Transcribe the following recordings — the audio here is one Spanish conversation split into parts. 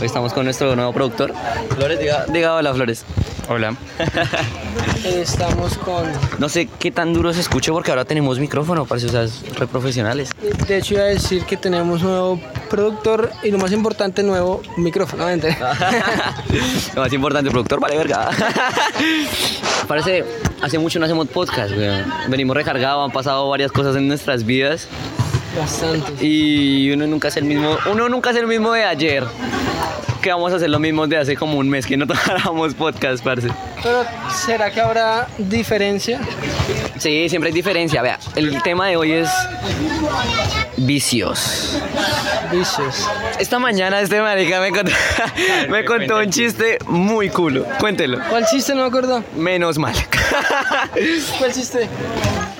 Hoy estamos con nuestro nuevo productor. Flores, diga, diga hola, Flores. Hola. Estamos con. No sé qué tan duro se escuche porque ahora tenemos micrófono, parece, o sea, es re profesionales. De hecho, iba a decir que tenemos nuevo productor y lo más importante, nuevo micrófono. ¿no? Lo más importante, productor, vale verga. Parece, hace mucho no hacemos podcast, weón. Venimos recargados, han pasado varias cosas en nuestras vidas Bastante. y uno nunca es el mismo, uno nunca es el mismo de ayer. Que vamos a hacer lo mismo de hace como un mes que no tocáramos podcast, parce. Pero, ¿será que habrá diferencia? Sí, siempre hay diferencia. Vea, el tema de hoy es vicios. Vicios. Esta mañana este marica me contó, me contó un chiste muy culo. Cuéntelo. ¿Cuál chiste no me acuerdo? Menos mal. ¿Cuál chiste?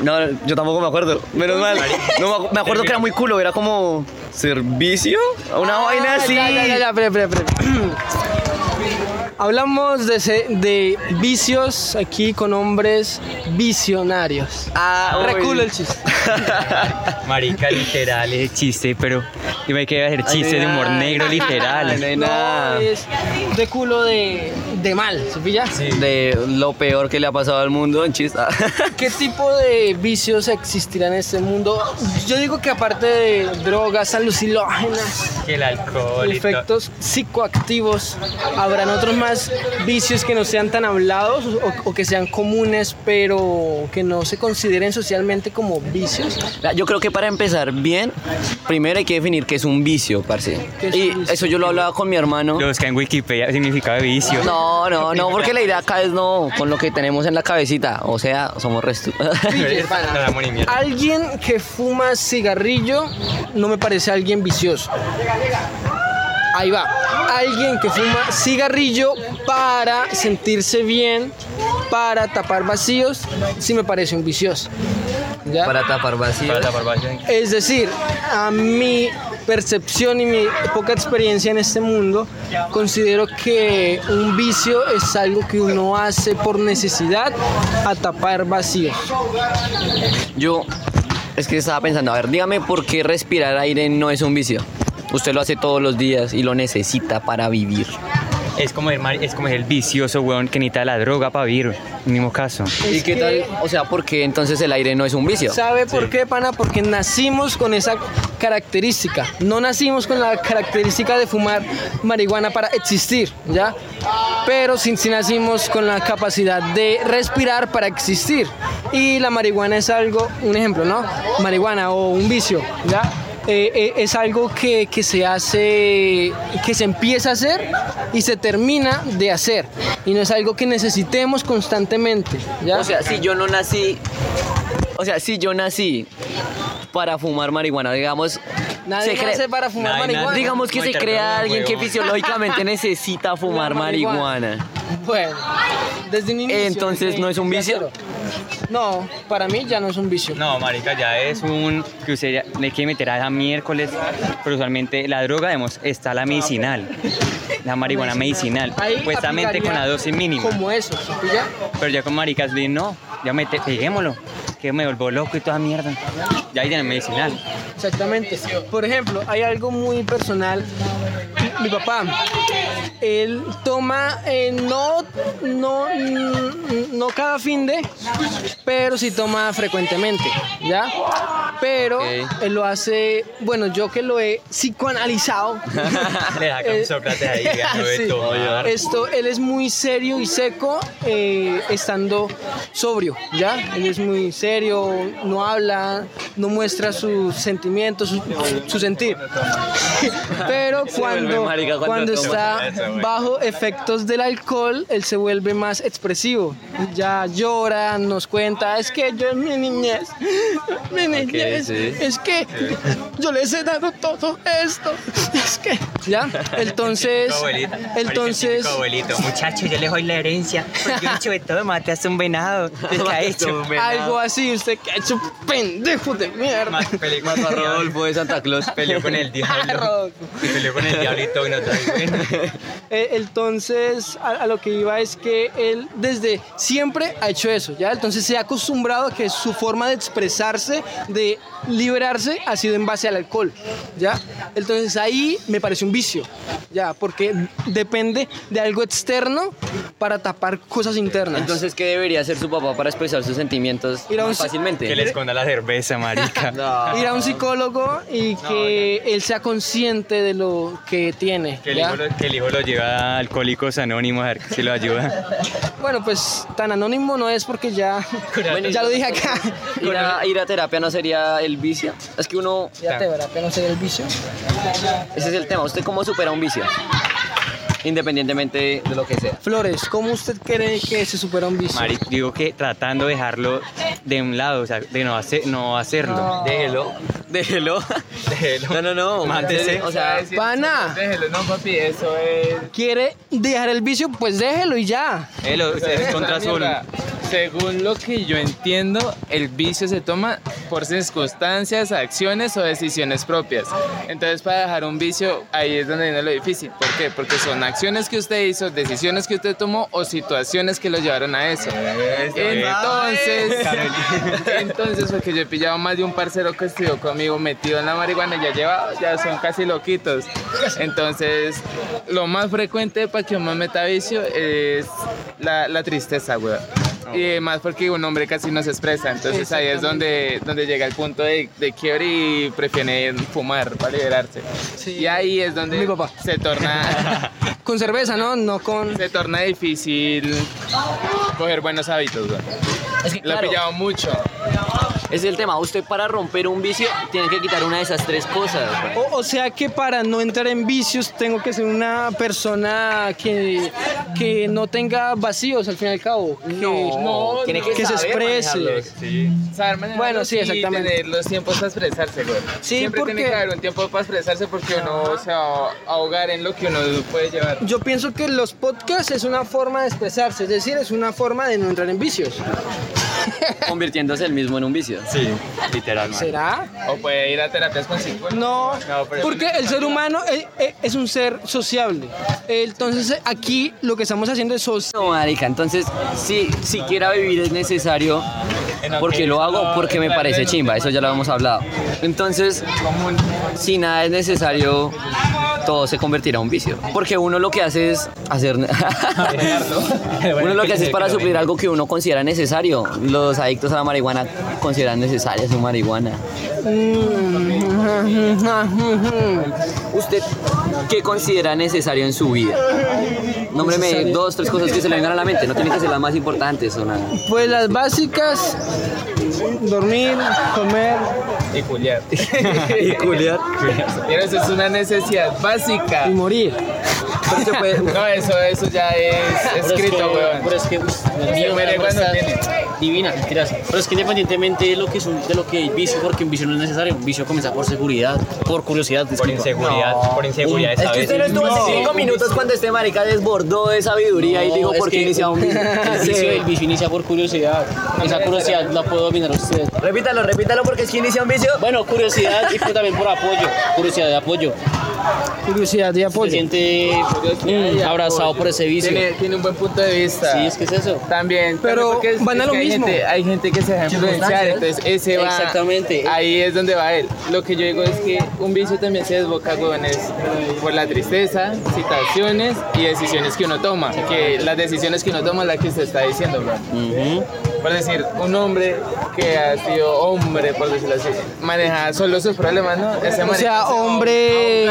No, yo tampoco me acuerdo. Menos mal. No, me- me acuerdo que era muy culo. Era como servicio. Una vaina así. Ah, Ya, ya, ya, espera, espera, espera. Hablamos de, de vicios aquí con hombres visionarios. Ah, Re uy. culo el chiste. Marica, literal, es chiste, pero yo me quedé a hacer chistes de humor negro, Ay, no literal. hay nada. No, es de culo de, de mal, ¿se pilla? De lo peor que le ha pasado al mundo en chista. ¿Qué tipo de vicios existirán en este mundo? Yo digo que aparte de drogas, alucinógenas, el alcohol efectos psicoactivos, habrán otros más vicios que no sean tan hablados o, o que sean comunes, pero que no se consideren socialmente como vicios. Yo creo que para empezar bien, primero hay que definir qué es un vicio, parce. ¿Qué es Y vicio? eso yo lo hablaba con mi hermano. Lo busca en Wikipedia, significado de vicio. No, no, no, porque la idea acá es no, con lo que tenemos en la cabecita. O sea, somos restu. Alguien que fuma cigarrillo no me parece alguien vicioso. Ahí va. Alguien que fuma cigarrillo para sentirse bien, para tapar vacíos, sí me parece un vicioso. ¿Ya? para tapar vacíos. Para tapar vacío. Es decir, a mi percepción y mi poca experiencia en este mundo, considero que un vicio es algo que uno hace por necesidad a tapar vacíos. Yo es que estaba pensando, a ver, dígame por qué respirar aire no es un vicio. Usted lo hace todos los días y lo necesita para vivir. Es como, el, es como el vicioso, weón, que necesita la droga para vivir. Mismo caso. ¿Y qué que- tal? O sea, ¿por qué entonces el aire no es un vicio? ¿Sabe por qué, pana? Porque nacimos con esa característica. No nacimos con la característica de fumar marihuana para existir, ¿ya? Pero sí, sí nacimos con la capacidad de respirar para existir. Y la marihuana es algo, un ejemplo, ¿no? Marihuana o un vicio, ¿ya? Eh, eh, es algo que, que se hace, que se empieza a hacer y se termina de hacer. Y no es algo que necesitemos constantemente, ¿ya? O sea, si yo no nací, o sea, si yo nací para fumar marihuana, digamos, Nadie se nace para fumar Nadie marihuana. digamos que No, se crea alguien que fisiológicamente necesita fumar marihuana. marihuana. Bueno, desde un inicio. Entonces, desde- ¿no es un vicio? cero. No, para mí ya no es un vicio. No, marica, ya es un que usted ya le quiere meter a miércoles, pero usualmente la droga, digamos, está la medicinal, la marihuana medicinal, Ahí supuestamente con la dosis mínima, Como eso, ¿sí pilla? pero ya con maricas no, ya mete, peguémoslo, que me vuelvo loco y toda mierda, ya ahí tiene medicinal. Exactamente. Por ejemplo, hay algo muy personal. Mi papá, él toma, eh, no, no, no cada fin de, pero sí toma frecuentemente, ¿ya? Pero él lo hace, bueno, yo que lo he psicoanalizado. Le da Eh, con Sócrates ahí, sí. Esto, él es muy serio y seco eh, estando sobrio, ¿ya? Él es muy serio, no habla, no muestra sus sentimientos, su, su sentir. Pero cuando, marica cuando cuando está bajo efectos del alcohol, él se vuelve más expresivo. Ya llora, nos cuenta, es que yo mi niñez, mi niñez, sí. es que yo les he dado todo esto, es que, ¿ya? Entonces, entonces, abuelito, muchacho, yo le doy la herencia, porque yo he hecho de todo, mate hasta un venado, ¿qué ha hecho? algo así, usted que ha hecho pendejo de mierda. Mató a. Rodolfo de Santa Claus. Peleó con el diablo. Y peleó con el diablito Eh, entonces, a, a lo que iba es que él desde siempre ha hecho eso, ¿ya? Entonces se ha acostumbrado a que su forma de expresarse, de liberarse, ha sido en base al alcohol, ¿ya? Entonces ahí me parece un vicio, ¿ya? Porque depende de algo externo para tapar cosas internas. Entonces, ¿qué debería hacer su papá para expresar sus sentimientos Ir a un- más fácilmente? Que le esconda la cerveza, marica. No. ir a un psicólogo y que él sea consciente de lo que tiene, Que el, ¿ya? hijo lo, que el hijo lo lleva a Alcohólicos Anónimos a ver si lo ayuda. Bueno, pues tan anónimo no es porque ya, Bueno, ya lo dije acá. Ir a, ir a terapia no sería el vicio. Es que uno, Ya te verá que no sé el vicio. ese es el tema. ¿Usted cómo supera un vicio? Independientemente de lo que sea. Flores, ¿cómo usted cree que se supera un vicio? Maric, digo que tratando de dejarlo de un lado, o sea, de no, hacer, no hacerlo. No. Déjelo. Déjelo. Déjelo. No, no, no. Mátese. O sea, Pana, Déjelo, no, papi, eso es. ¿quiere dejar el vicio? Pues déjelo y ya. Déjelo, es contra Mierda, Según lo que yo entiendo, el vicio se toma por circunstancias, acciones o decisiones propias. Entonces, para dejar un vicio, ahí es donde viene lo difícil. ¿Por qué? Porque son acciones que usted hizo, decisiones que usted tomó o situaciones que lo llevaron a eso. Entonces, entonces, porque yo he pillado más de un parcero que estudió conmigo metido en la marihuana, ya lleva, ya son casi loquitos. Entonces, lo más frecuente para que uno meta vicio es la, la tristeza, güey. Y más porque un hombre casi no se expresa, entonces ahí es donde, donde llega el punto de, de quiebre y prefiere fumar para liberarse. Sí. Y ahí es donde Mi papá. se torna Con cerveza, ¿no? No con... se torna difícil coger buenos hábitos. güey. es que, Lo he pillado mucho. Es el tema. Usted para romper un vicio tiene que quitar una de esas tres cosas. O, o sea que para no entrar en vicios tengo que ser una persona que, que no tenga vacíos al fin y al cabo. Que, no, tiene no. que, que se saber exprese. Saber manejarlos Bueno, sí, y exactamente. tener los tiempos para expresarse, güey. Sí, Siempre porque- tiene que haber un tiempo para expresarse porque uno se va a ahogar en lo que uno puede llevar. Yo pienso que los podcasts es una forma de expresarse, es decir, es una forma de no entrar en vicios. Convirtiéndose el mismo en un vicio. Sí, literal, man. ¿Será? O puede ir a terapias con psicólogos. No, No, pero- porque el ser humano eh, eh, es un ser sociable. Entonces aquí lo que estamos haciendo es social. No, marica, entonces si siquiera vivir es necesario porque lo hago porque me parece chimba, eso ya lo hemos hablado. Entonces, si nada es necesario, todo se convertirá en un vicio. Porque uno lo que hace es hacer... uno lo que hace es para suplir algo que uno considera necesario. Los adictos a la marihuana consideran necesaria su marihuana. ¿Usted qué considera necesario en su vida? Nómbreme dos, tres cosas que se le vengan a la mente. No tienen que ser las más importantes o nada. Pues las básicas, dormir, comer. Y culiar. y culiar. Pero eso es una necesidad básica. y morir. Pero se puede- No, eso, eso ya es escrito, weón. Pero es que uf, el mío muere cuando verdad, tiene. divina, mentiras. Pero es que independientemente de lo que es un, de lo que vicio, porque un vicio no es necesario, un vicio comienza por seguridad, por curiosidad, Por inseguridad, por inseguridad Es que usted no estuvo hace cinco minutos cuando este marica desbordó de sabiduría y dijo es por qué inicia un vicio. El vicio, el vicio inicia por curiosidad. Esa curiosidad la puede dominar usted. Repítalo, repítalo porque es que inicia un vicio. Bueno, curiosidad y también por apoyo. Curiosidad de apoyo. Curiosidad y Se apoyo. siente mm, abrazado por ese vicio. Tiene, tiene un buen punto de vista. Sí, es que es eso. También, Pero es- van a lo hay mismo. Gente, hay gente que se deja influenciar, entonces ese va. Exactamente. Ahí es donde va él. Lo que yo digo es que un vicio también se desboca, jóvenes, por la tristeza, situaciones y decisiones que uno toma. Que las decisiones que uno toma es la que usted está diciendo, bro. Por decir, un hombre que ha sido hombre, por decirlo así, maneja solo sus problemas, ¿no? Ese O sea, se hombre.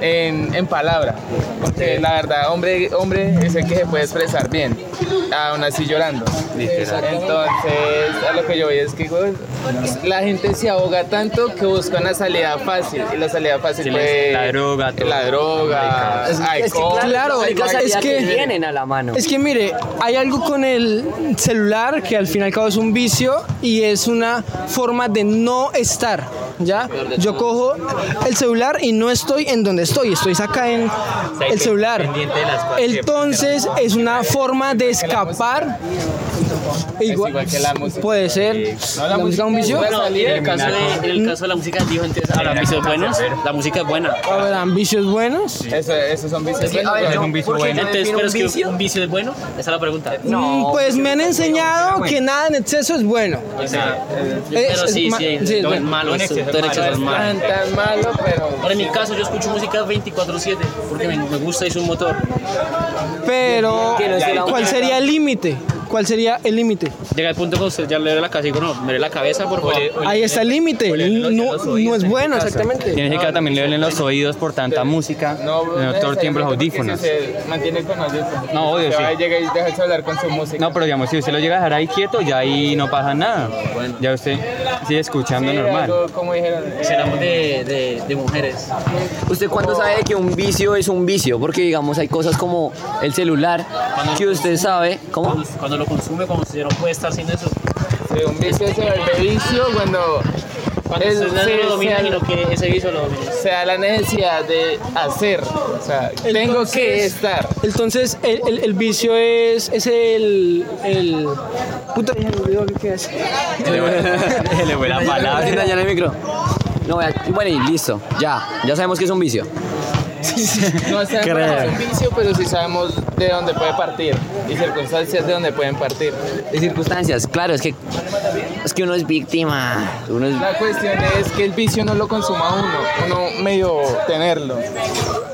En, en palabra. Porque la verdad, hombre, hombre es el que se puede expresar bien, aún así llorando. Entonces, a lo que yo voy es que la gente se ahoga tanto que busca una salida fácil. Y la salida fácil Sí, fue la droga, todo. La droga, Es que, alcohol. claro, es que- tienen a la mano. Es que mire, hay algo con el celular que al fin y al cabo es un vicio y es una forma de no estar, ¿ya? Yo cojo el celular y no estoy en donde estoy, estoy acá en el celular. Entonces es una forma de escapar Igual, igual que la música. Puede ser. No, la, música es un vicio. Bueno, en el caso de, en el caso de la música, dijo entonces, ¿habrán vicios buenos? La música es buena. ¿Habrán vicios buenos? Eso, esos son vicios. buenos, ver, yo- un vicio ¿por qué bueno. Entonces, ¿pero es que un vicio es bueno? Esa es la pregunta. Mm, pues me han enseñado que nada en exceso es bueno. Pero Es- sí, sí, sí, es malo, exceso es malo. tan, malo, pero Ahora, en mi caso, yo escucho música 24-7 porque me, gusta y es un motor. Pero, no ¿cuál sería el límite? ¿Cuál sería el límite? Llega el punto que usted ya le ve la cabeza y digo, no, me ve la cabeza, por favor. Ahí está el límite. No, no es bueno, exactamente. Tienes que también le duelen los oídos por tanta música, no, no, todo el tiempo los audífonos. Si se mantiene con audífonos. No, obvio, sí. llega y deja de hablar con su música. No, pero digamos, si usted lo llega a dejar ahí quieto, ya ahí no pasa nada. Ya usted sigue escuchando Sí, normal. como dijeron. Seramos de, de, de mujeres. ¿Usted cuándo sabe que un vicio es un vicio? Porque digamos hay cosas como el celular que usted sabe, ¿cómo? Cuando lo consume, cuando usted no puede estar sin eso. Sí, un vicio se vuelve vicio cuando Cuando el- no se- lo domina, se- sino que ese vicio lo domina. se da la necesidad de hacer. O sea, tengo que estar. Entonces, el, el- el vicio es, es el, el... Puta, ya me olvidó qué es. le fue la palabra. Sin dañar el micro. No, vea, bueno, y listo, ya, ya sabemos que es un vicio. No sabemos que es un vicio, pero sí sabemos de dónde puede partir y circunstancias de dónde pueden partir. De circunstancias, claro, es que es que uno es víctima, uno es La cuestión es que el vicio no lo consuma uno, uno medio tenerlo.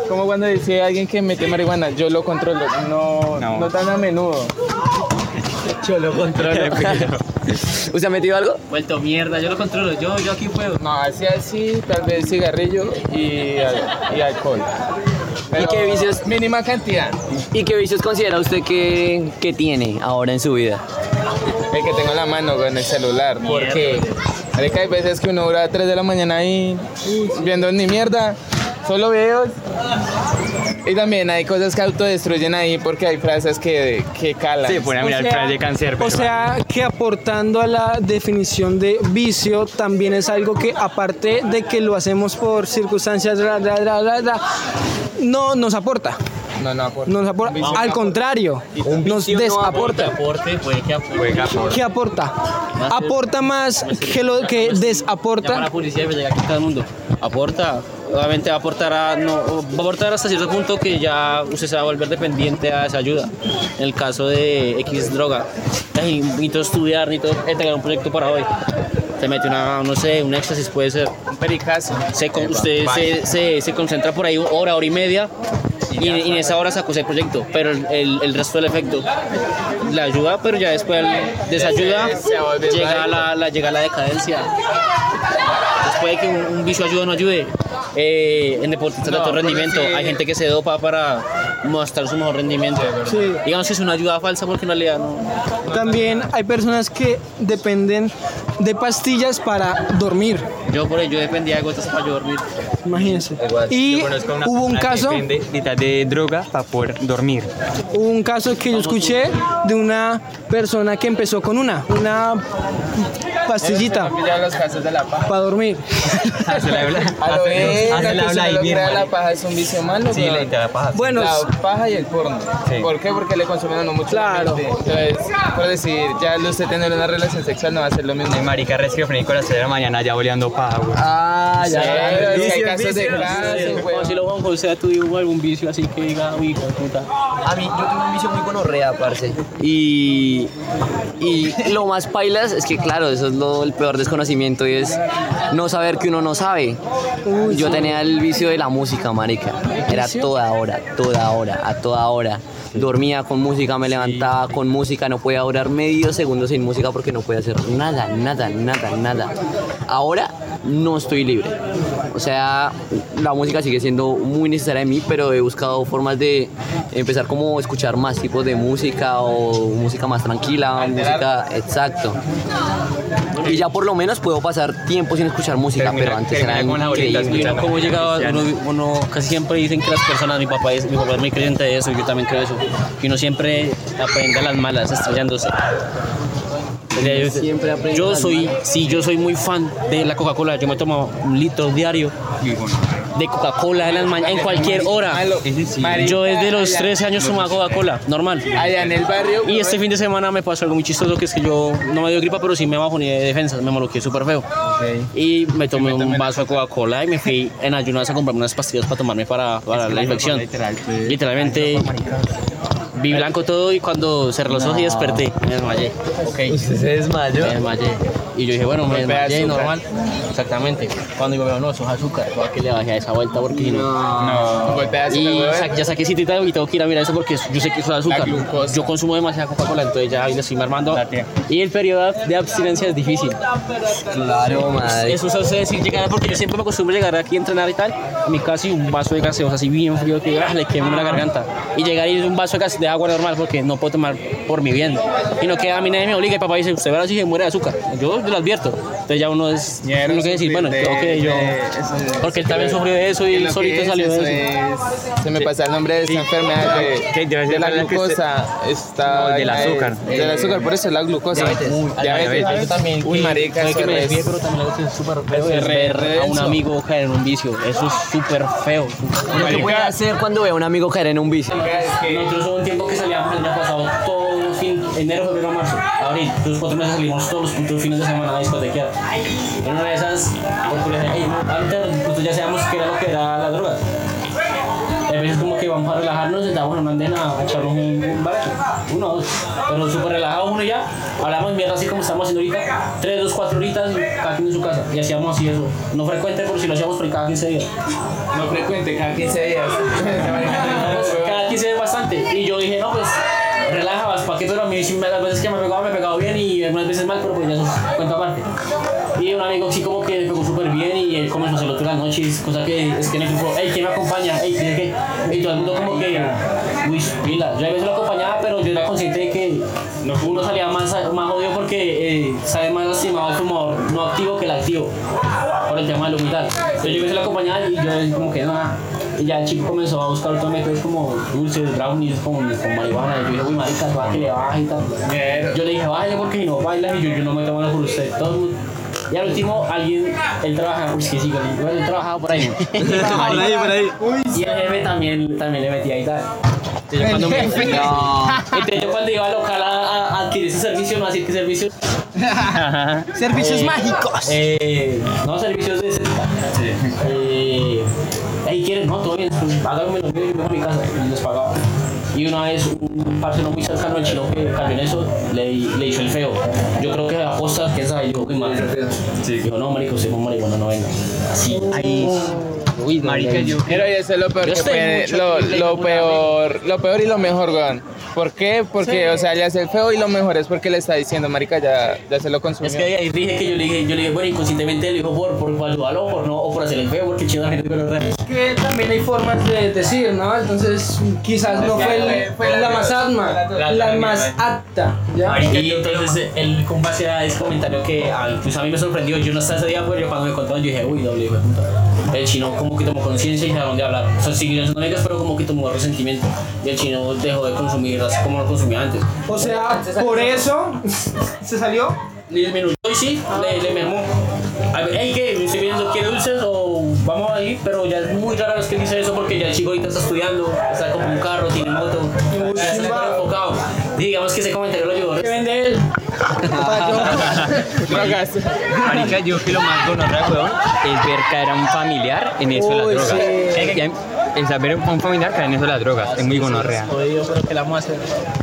Como cuando dice alguien que mete marihuana, yo lo controlo, no, No. no. tan a menudo. Yo lo controlo. ¿Usted ha metido algo? Vuelto mierda, yo lo controlo, yo, yo aquí puedo. No, así así, tal vez cigarrillo y, al- y alcohol. Pero qué vicios? Mínima cantidad. ¿Y qué vicios considera usted que, que tiene ahora en su vida? El que tengo en la mano con el celular. Porque marica, hay veces que uno dura a 3 de la mañana ahí viendo ni mierda, solo videos. Y también hay cosas que autodestruyen ahí porque hay frases que, que calan. Sí, pone a O mirar el sea- de cáncer. O sea, que aportando a la definición de vicio, también es algo que, aparte de que lo hacemos por circunstancias, ra, ra, ra, ra, ra, no nos aporta. No, no, por- Nos aporta. Al contrario, nos desaporta. Aporte, puede que aporte. ¿Qué aporta? Aporta más que lo que desaporta. la policía llega aquí todo el mundo. Aporta, obviamente va a aportar, a, no, va a aportar hasta cierto punto que ya usted se va a volver dependiente a esa ayuda. En el caso de X droga, ay, necesito estudiar, necesito entregar un proyecto para hoy. Se mete una, no sé, un éxtasis puede ser. un pericazo. Se usted se, se, se concentra por ahí hora, hora y media y, y en esa hora sacó ese proyecto, pero el, el, el resto del efecto le ayuda, pero ya después de esa ayuda Se vuelve llega la, la, llega la decadencia. Entonces puede que un, un vicio ayude o no ayude. Eh, en deportistas de No, alto pero rendimiento sí. hay gente que se dopa para mostrar su mejor rendimiento. Sí. Digamos que es una ayuda falsa porque en realidad no. También hay personas que dependen de pastillas para dormir. Yo por ello dependía de gotas para yo dormir. Imagínense. Y hubo un caso, De, de droga para poder dormir. hubo un caso que yo escuché de una persona que empezó con una, una pastillita Ya los casos de la paja. para dormir. Hace la habla. A lo la si habla ahí lo bien, crea, la paja es un vicio malo. Sí, la la paja. Bueno, La paja y el porno. Sí. ¿Por qué? Porque le consumen a mucho. la Claro. Entonces, por decir, ya usted tener una relación sexual no va a ser lo mismo. Mi marica esquizofrénico a las 3 de la mañana ya boleando paja, güey. Ah, Sí, es que hay casos de clase, Como weón. si lo Juan José tuvo algún vicio así que diga, uy, de puta. A mí, yo tengo un vicio muy gonorrea, parce. Y, y lo más pailas es que, claro, eso es lo, el peor desconocimiento y es no saber que uno no sabe. yo tenía el vicio de la música, marica. Era toda hora, toda hora, a toda hora. Dormía con música, me levantaba con música, no podía durar medio segundo sin música porque no podía hacer nada, nada, nada, nada. Ahora no estoy libre. O sea, la música sigue siendo muy necesaria en mí, pero he buscado formas de empezar como a escuchar más tipos de música o música más tranquila, música, exacto. Y ya por lo menos puedo pasar tiempo sin escuchar música, Termina- pero antes era increíble. Uno cómo llegaba, uno, uno casi siempre dicen que las personas, mi papá es, mi papá es muy creyente de eso, yo también creo eso, y uno siempre aprende a las malas, estrellándose. Yo, siempre soy, sí, yo soy muy fan de la Coca-Cola, yo me tomo un litro diario de Coca-Cola en las mañanas, en cualquier hora. Yo desde los allá- 13 años tomaba Coca-Cola, normal. Allá en el barrio. Y este fin de semana me pasó algo muy chistoso, que es que yo no me dio gripa, pero sí me bajoné de defensa, me moloqué súper feo. Y me tomé un vaso de Coca-Cola y me fui en ayunas a comprarme unas pastillas para tomarme para, para la infección. Literalmente vi blanco todo y cuando cerré los ojos y desperté, me desmayé. Usted se desmayó. Me desmayé. Y yo dije, bueno, me desmayé normal. Exactamente. Cuando digo, no, eso es azúcar, tengo que le bajé a esa vuelta porque si no. No, Y sa- ya saqué citita y tengo que ir a mirar eso porque yo sé que eso es azúcar. Yo consumo demasiada Coca-Cola, entonces ya ahí le estoy armando. Y el periodo de abstinencia es difícil. Claro, madre. Eso hace decir llegar porque yo siempre me acostumbro a llegar aquí a entrenar y tal. A mi y un vaso de gaseosa así bien frío que ah, le quemo la garganta. Y llegar y un vaso de, gas- de agua normal porque no puedo tomar por mi bien. Y no que a mí nadie me obliga y papá dice, usted verá si se muere de azúcar. Yo lo advierto. Entonces ya uno es uno que decir, bueno, de- ok, yo. de- eso es- Porque él también sufrió de eso y ¿Qué él solito que es? salió de eso. es- se me pasa el nombre de esa enfermedad de, de la glucosa. Está No, del eh, azúcar. Del azúcar, por eso es la glucosa. Diabetes. Yo también, Uy, que- marica, que me es- desvíe, pero también que es súper feo es es re- ver re a un amigo caer en un vicio. Eso es súper feo. ¿Lo que puede hacer cuando ve a un amigo caer en un vicio? Nosotros hubo un tiempo enero, febrero, marzo, abril, los cuatro meses salimos todos los putos fines de semana a discotequear. En una de esas, por curiosidad, "Ey, no, ahorita nosotros ya sabemos qué era lo que era la droga. Y a veces como que vamos a relajarnos, sentamos en una andena a echarnos un, un uno o dos, pero súper relajado uno ya, hablamos mierda así como estamos haciendo ahorita, tres, dos, cuatro horitas cada quien en su casa, y hacíamos así eso, no frecuente por si lo hacíamos por cada 15 días. No frecuente, cada 15 días. Cada 15 es bastante. Y yo dije, no, pues relaja, vas, ¿para qué? Pero a mí me- las veces que me pegaba, me pegaba bien y algunas veces mal, pero pues ya eso es cuenta aparte. Y un amigo sí como que le pegó súper bien y él comenzó a hacerlo todas las noches, cosa que es que en el grupo, hey, ¿quién me acompaña? Hey, ¿tiene que? Y todo el mundo como que, uy, pila. Yo a veces lo acompañaba, pero yo era consciente de que uno salía más, más jodido porque eh, sabe más lastimado el fumador no activo que el activo, por el tema de la humildad. Entonces yo a veces lo acompañaba y yo como que nada. Y ya el chico comenzó a buscar otros métodos como dulces, brownies, con, con marihuana. Y yo dije, uy, marica, tú a que le baje y tal. Yo le dije, bájale porque si no bailas y yo, yo no me tomo nada por usted. Todo el mundo- Y al último, alguien, él trabaja, uy, es que sí, bueno, él trabajaba por ahí. Por ahí, por ahí. Y el jefe también, también le metía y tal. Entonces yo cuando, me, entonces yo cuando iba al local a, adquirir ese servicio, no decir que servicio. Servicios Eh, mágicos. Eh, no, servicios de Eh, háganme los míos y a mi casa. Y les pagaba. Y una vez un parcero muy cercano al chino que cayó en eso, le, le hizo el feo. Yo creo que aposta, quién sabe, yo, uy, marica. Dijo, no, marico, usted con marihuana no venga. Así, ahí. Uy, Marica, yo Pero y eso es lo peor Yo que puede, lo, lo peor, lo peor y lo mejor, weón. ¿Por qué? Porque, o sea, le hace el feo y lo mejor es porque le está diciendo, marica, ya, ya se lo consumió. Es que ahí dije que yo le dije, yo le dije, bueno, inconscientemente le dijo por, por saludarlo, por no, o por hacer el feo, porque el chino la gente que lo re. que también hay formas de decir, ¿no? Entonces, quizás no fue, el- fue la más atma, la más apta, ¿ya? Y entonces él con base a ese comentario que ah, incluso a mí me sorprendió, yo no estaba ese día, pero yo cuando me contaron yo dije, uy, doble hijo de puta. El chino como que tomó conciencia y dejaron de hablar. O sea, siguieron siendo amigas, pero como que tomó resentimiento. Y el chino dejó de consumir así como lo consumía antes. O sea, por eso se salió. 10 minutos y sí, le, le mermó. A ver, hey, ¿qué? ¿Estoy viendo quiere dulces o vamos ahí? Pero ya es muy raro es que dice eso porque ya el chico ahorita está estudiando, está como un carro, tiene moto, está enfocado. Digamos que ese comentario lo ayudó. Drogas. Marica, yo que lo más gonorrea, weón, es ver caer a un familiar en eso de las Uy, drogas. sí. El saber a un familiar caer en eso de las drogas es muy gonorrea. Jodido, pero que la vamos a hacer.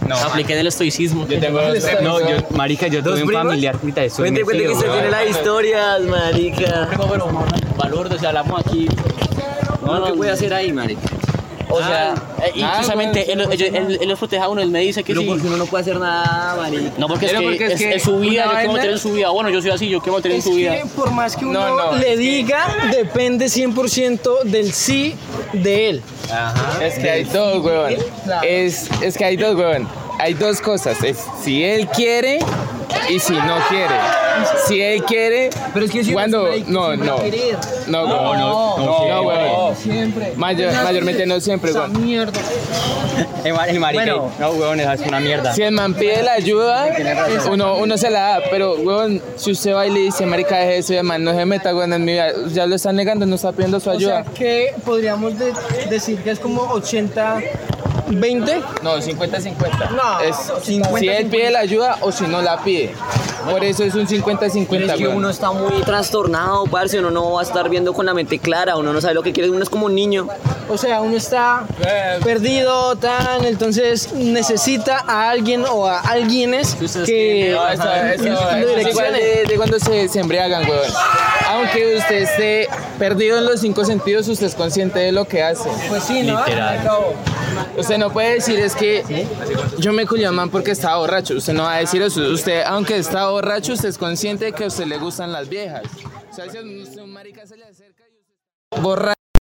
No, apliqué del estoicismo. Yo tengo dos No, yo, marica, yo tuve un primas? familiar, ahorita eso. Cuente, cuente que usted tiene las historias, marica. Pero, pero, valor, o sea, hablamos aquí. No, no, ¿qué puede hacer ahí, marica? O sea, y precisamente él, él, él, él los protege a uno, él me dice que pero sí. porque uno no puede hacer nada, marica. No, porque es que es es, que es su vida, yo quiero en su vida. Bueno, yo soy así, yo quiero meter en Es su vida. que por más que uno No, no, le es que- diga, depende 100% del sí de él. Es que hay dos, weón. Es, es que hay dos, weón. Hay dos cosas. Es si él quiere y si no quiere. Si él quiere, Pero es que si cuando no, no, no, no, no, no, huevón. Siempre. Mayor- mayormente no siempre, Esa mierda. El, el marica, Bueno. no, esa es una mierda. Si el man pide la ayuda, uno, uno se la da, pero huevón, si usted va y le dice, marica, deje eso, y el man no se meta, huevón, en mi vida, ya lo está negando, no está pidiendo su O sea, ayuda. que podríamos de- decir que es como 80 20. No, 50-50. No, es 50-50. si él pide la ayuda o si no la pide. Por eso es un 50-50. Pero es que uno está muy trastornado, parce, uno no va a estar viendo con la mente clara, uno no sabe lo que quiere, uno es como un niño. O sea, uno está perdido, tan, entonces necesita a alguien o a alguienes que de, cuando se, se embriagan, weón. Aunque usted esté perdido en los cinco sentidos, usted es consciente de lo que hace. Pues sí, ¿no? Literal. Usted no puede decir es que yo me culié a man porque estaba borracho. Usted no va a decir eso. Usted, aunque está borracho, usted es consciente de que a usted le gustan las viejas. O sea, si usted un marica se le acerca y usted borracho.